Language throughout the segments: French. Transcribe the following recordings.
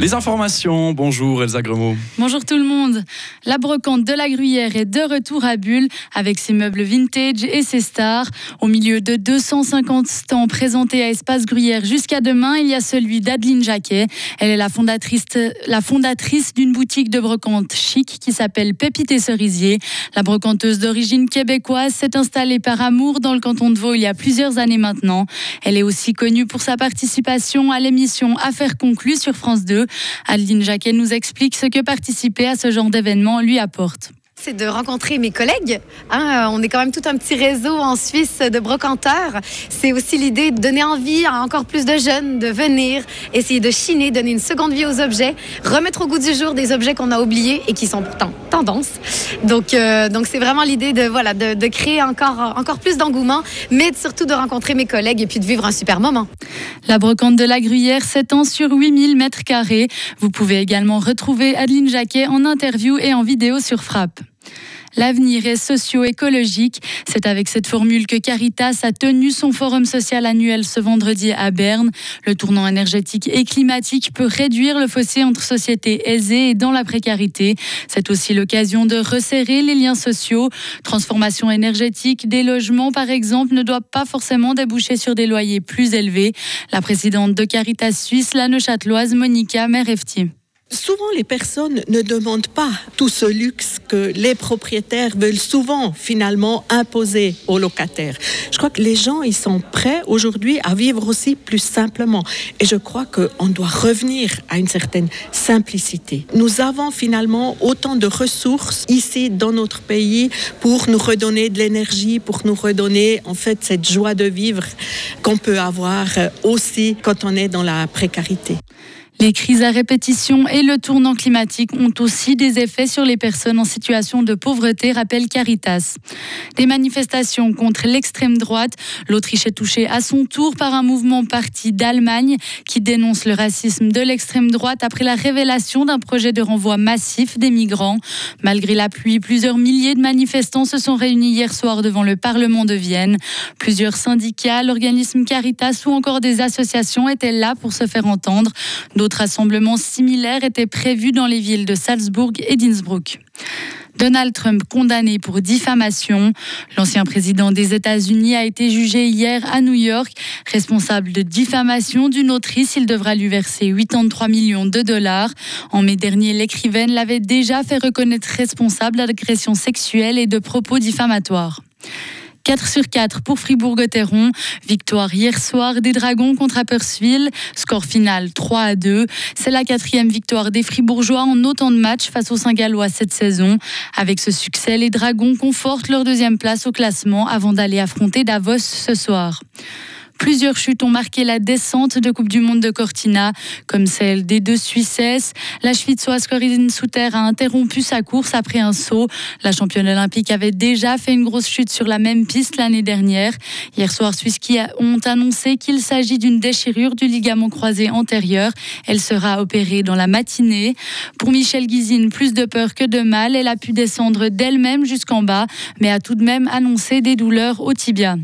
Les informations, bonjour Elsa Gremaud. Bonjour tout le monde. La brocante de la Gruyère est de retour à Bulle avec ses meubles vintage et ses stars. Au milieu de 250 stands présentés à Espace Gruyère jusqu'à demain, il y a celui d'Adeline Jacquet. Elle est la fondatrice, la fondatrice d'une boutique de brocante chic qui s'appelle Pépite et Cerisier. La brocanteuse d'origine québécoise s'est installée par amour dans le canton de Vaud il y a plusieurs années maintenant. Elle est aussi connue pour sa participation à l'émission Affaires conclues sur France 2. Adeline Jacquet nous explique ce que participer à ce genre d'événement lui apporte c'est de rencontrer mes collègues. Hein. on est quand même tout un petit réseau en Suisse de brocanteurs. C'est aussi l'idée de donner envie à encore plus de jeunes de venir, essayer de chiner, donner une seconde vie aux objets, remettre au goût du jour des objets qu'on a oubliés et qui sont pourtant tendance. Donc, euh, donc c'est vraiment l'idée de voilà de, créer encore encore plus d'engouement, mais surtout de rencontrer mes collègues et puis de vivre un super moment. La brocante de la Gruyère s'étend sur 8000 mètres carrés. Vous pouvez également retrouver Adeline Jacquet en interview et en vidéo sur Frappe. L'avenir est socio-écologique. C'est avec cette formule que Caritas a tenu son forum social annuel ce vendredi à Berne. Le tournant énergétique et climatique peut réduire le fossé entre sociétés aisées et dans la précarité. C'est aussi l'occasion de resserrer les liens sociaux. Transformation énergétique des logements, par exemple, ne doit pas forcément déboucher sur des loyers plus élevés. La présidente de Caritas Suisse, la Neuchâteloise Monica Merefti. Souvent, les personnes ne demandent pas tout ce luxe que les propriétaires veulent souvent finalement imposer aux locataires. Je crois que les gens, ils sont prêts aujourd'hui à vivre aussi plus simplement. Et je crois qu'on doit revenir à une certaine simplicité. Nous avons finalement autant de ressources ici dans notre pays pour nous redonner de l'énergie, pour nous redonner en fait cette joie de vivre qu'on peut avoir aussi quand on est dans la précarité. Les crises à répétition et le tournant climatique ont aussi des effets sur les personnes en situation de pauvreté, rappelle Caritas. Des manifestations contre l'extrême droite. L'Autriche est touchée à son tour par un mouvement parti d'Allemagne qui dénonce le racisme de l'extrême droite après la révélation d'un projet de renvoi massif des migrants. Malgré la pluie, plusieurs milliers de manifestants se sont réunis hier soir devant le Parlement de Vienne. Plusieurs syndicats, l'organisme Caritas ou encore des associations étaient là pour se faire entendre. Rassemblements similaires étaient prévus dans les villes de Salzbourg et d'Innsbruck. Donald Trump condamné pour diffamation. L'ancien président des États-Unis a été jugé hier à New York. Responsable de diffamation d'une autrice, il devra lui verser 83 millions de dollars. En mai dernier, l'écrivaine l'avait déjà fait reconnaître responsable d'agressions sexuelles et de propos diffamatoires. 4 sur 4 pour Fribourg-Gotteron. Victoire hier soir des Dragons contre Appersville. Score final 3 à 2. C'est la quatrième victoire des Fribourgeois en autant de matchs face aux Saint-Gallois cette saison. Avec ce succès, les Dragons confortent leur deuxième place au classement avant d'aller affronter Davos ce soir. Plusieurs chutes ont marqué la descente de Coupe du Monde de Cortina, comme celle des deux Suissesses. La Schwitzoise Corinne Souter a interrompu sa course après un saut. La championne olympique avait déjà fait une grosse chute sur la même piste l'année dernière. Hier soir, Swisski ont annoncé qu'il s'agit d'une déchirure du ligament croisé antérieur. Elle sera opérée dans la matinée. Pour Michel Guizine, plus de peur que de mal. Elle a pu descendre d'elle-même jusqu'en bas, mais a tout de même annoncé des douleurs au tibia.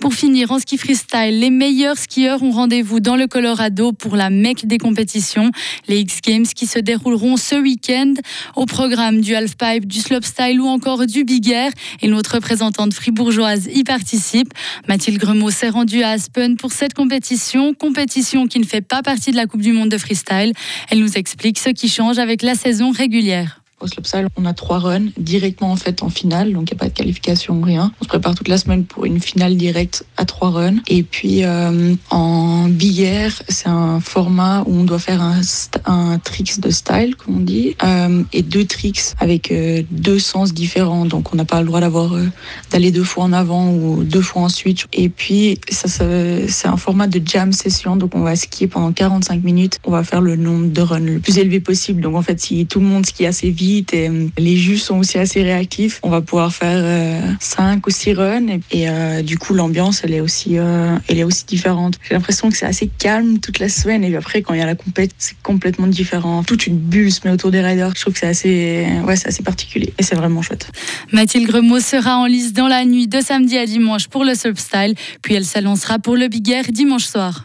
Pour finir, en ski freestyle, les meilleurs skieurs ont rendez-vous dans le Colorado pour la mecque des compétitions, les X Games qui se dérouleront ce week-end au programme du halfpipe, du slopestyle ou encore du big air. Et notre représentante fribourgeoise y participe. Mathilde Gremaud s'est rendue à Aspen pour cette compétition, compétition qui ne fait pas partie de la Coupe du Monde de freestyle. Elle nous explique ce qui change avec la saison régulière. Au on a trois runs directement en fait en finale, donc il n'y a pas de qualification, rien. On se prépare toute la semaine pour une finale directe à trois runs. Et puis euh, en air, c'est un format où on doit faire un, tricks de style, comme on dit, euh, et deux tricks avec euh, deux sens différents. Donc on n'a pas le droit d'avoir d'aller deux fois en avant ou deux fois en switch. Et puis ça c'est un format de jam session, donc on va skier pendant 45 minutes. On va faire le nombre de runs le plus élevé possible. Donc en fait, si tout le monde skie assez vite et euh, les jus sont aussi assez réactifs. On va pouvoir faire 5 euh, ou 6 runs et, euh, du coup l'ambiance elle est aussi elle est aussi différente. J'ai l'impression que c'est assez calme toute la semaine et après quand il y a la compète c'est complètement différent. Toute une bulle se met autour des riders. Je trouve que c'est assez ouais c'est assez particulier et c'est vraiment chouette. Mathilde Gremaud sera en lice dans la nuit de samedi à dimanche pour le substyle puis elle s'annoncera pour le Big Air dimanche soir.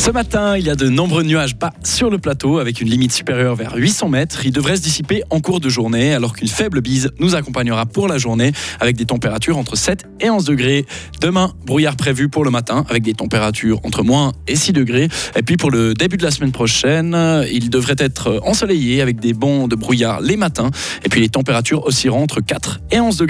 Ce matin, il y a de nombreux nuages bas sur le plateau avec une limite supérieure vers 800 mètres. Ils devraient se dissiper en cours de journée alors qu'une faible bise nous accompagnera pour la journée avec des températures entre 7 et 11 degrés. Demain, brouillard prévu pour le matin avec des températures entre moins et 6 degrés. Et puis pour le début de la semaine prochaine, il devrait être ensoleillé avec des bons de brouillard les matins. Et puis les températures oscilleront entre 4 et 11 degrés.